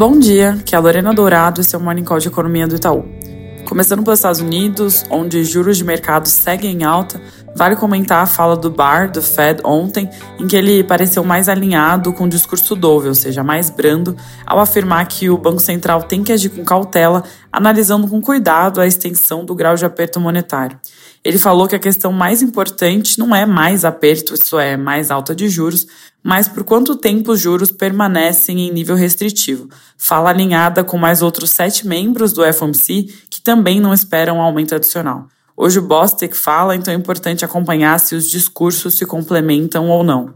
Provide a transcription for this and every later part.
Bom dia, que é a Lorena Dourado e seu Morning Call de Economia do Itaú. Começando pelos Estados Unidos, onde juros de mercado seguem em alta, vale comentar a fala do Barr, do Fed, ontem, em que ele pareceu mais alinhado com o discurso Dove, ou seja, mais brando, ao afirmar que o Banco Central tem que agir com cautela, analisando com cuidado a extensão do grau de aperto monetário. Ele falou que a questão mais importante não é mais aperto, isso é, mais alta de juros, mas por quanto tempo os juros permanecem em nível restritivo. Fala alinhada com mais outros sete membros do FOMC que também não esperam um aumento adicional. Hoje o Bostic fala, então é importante acompanhar se os discursos se complementam ou não.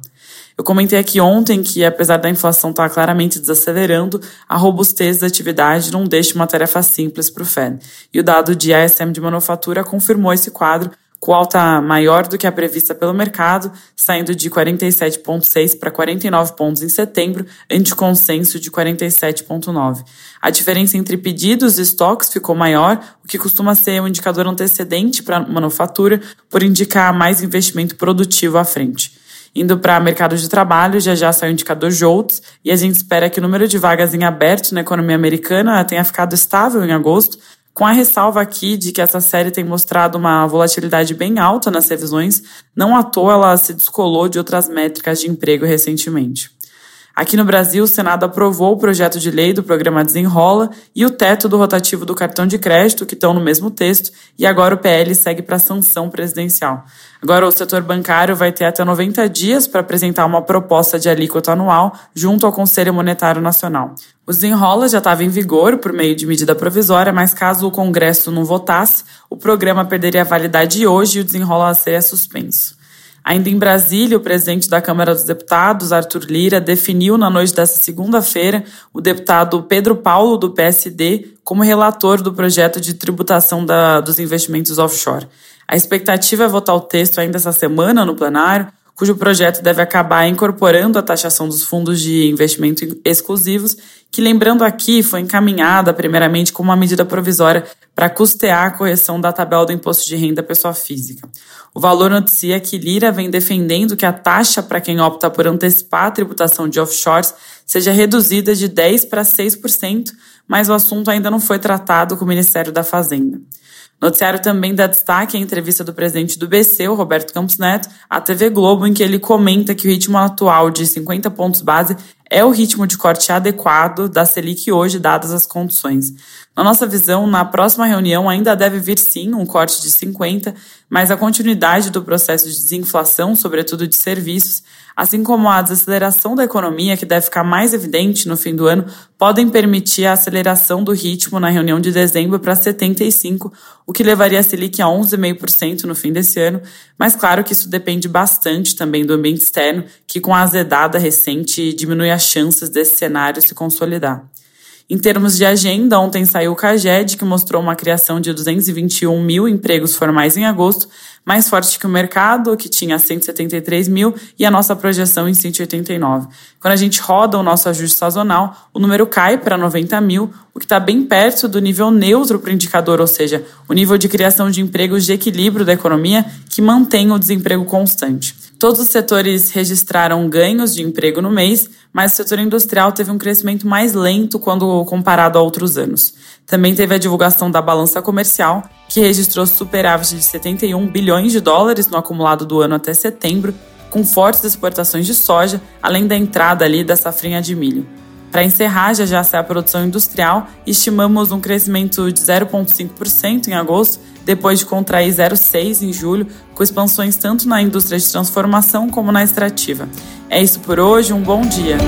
Eu comentei aqui ontem que, apesar da inflação estar claramente desacelerando, a robustez da atividade não deixa uma tarefa simples para o Fed. E o dado de ASM de manufatura confirmou esse quadro, com alta maior do que a prevista pelo mercado, saindo de 47,6 para 49 pontos em setembro, ante consenso de 47,9. A diferença entre pedidos e estoques ficou maior, o que costuma ser um indicador antecedente para a manufatura, por indicar mais investimento produtivo à frente. Indo para mercado de trabalho, já já saiu o indicador JOLTS e a gente espera que o número de vagas em aberto na economia americana tenha ficado estável em agosto, com a ressalva aqui de que essa série tem mostrado uma volatilidade bem alta nas revisões, não à toa ela se descolou de outras métricas de emprego recentemente. Aqui no Brasil, o Senado aprovou o projeto de lei do programa Desenrola e o teto do rotativo do cartão de crédito, que estão no mesmo texto, e agora o PL segue para a sanção presidencial. Agora, o setor bancário vai ter até 90 dias para apresentar uma proposta de alíquota anual junto ao Conselho Monetário Nacional. O desenrola já estava em vigor por meio de medida provisória, mas caso o Congresso não votasse, o programa perderia validade hoje e o desenrola seria suspenso. Ainda em Brasília, o presidente da Câmara dos Deputados, Arthur Lira, definiu na noite desta segunda-feira o deputado Pedro Paulo, do PSD, como relator do projeto de tributação da, dos investimentos offshore. A expectativa é votar o texto ainda essa semana no plenário, cujo projeto deve acabar incorporando a taxação dos fundos de investimento exclusivos, que, lembrando aqui, foi encaminhada primeiramente como uma medida provisória para custear a correção da tabela do imposto de renda pessoa física. O valor noticia que Lira vem defendendo que a taxa para quem opta por antecipar a tributação de offshores seja reduzida de 10% para 6%, mas o assunto ainda não foi tratado com o Ministério da Fazenda. Noticiário também dá destaque à entrevista do presidente do BC, o Roberto Campos Neto, à TV Globo, em que ele comenta que o ritmo atual de 50 pontos base é o ritmo de corte adequado da Selic hoje, dadas as condições. Na nossa visão, na próxima reunião ainda deve vir sim um corte de 50, mas a continuidade do processo de desinflação, sobretudo de serviços, assim como a desaceleração da economia, que deve ficar mais evidente no fim do ano, podem permitir a aceleração do ritmo na reunião de dezembro para 75, o que levaria a Selic a 11,5% no fim desse ano, mas claro que isso depende bastante também do ambiente externo, que com a azedada recente diminui as chances desse cenário se consolidar. Em termos de agenda, ontem saiu o CAGED, que mostrou uma criação de 221 mil empregos formais em agosto, mais forte que o mercado, que tinha 173 mil, e a nossa projeção em 189. Quando a gente roda o nosso ajuste sazonal, o número cai para 90 mil, o que está bem perto do nível neutro para o indicador, ou seja, o nível de criação de empregos de equilíbrio da economia, que mantém o desemprego constante. Todos os setores registraram ganhos de emprego no mês, mas o setor industrial teve um crescimento mais lento quando comparado a outros anos. Também teve a divulgação da balança comercial, que registrou superávit de 71 bilhões de dólares no acumulado do ano até setembro, com fortes exportações de soja, além da entrada ali da safrinha de milho. Para encerrar, já já a produção industrial, estimamos um crescimento de 0,5% em agosto, depois de contrair 0,6% em julho, com expansões tanto na indústria de transformação como na extrativa. É isso por hoje, um bom dia!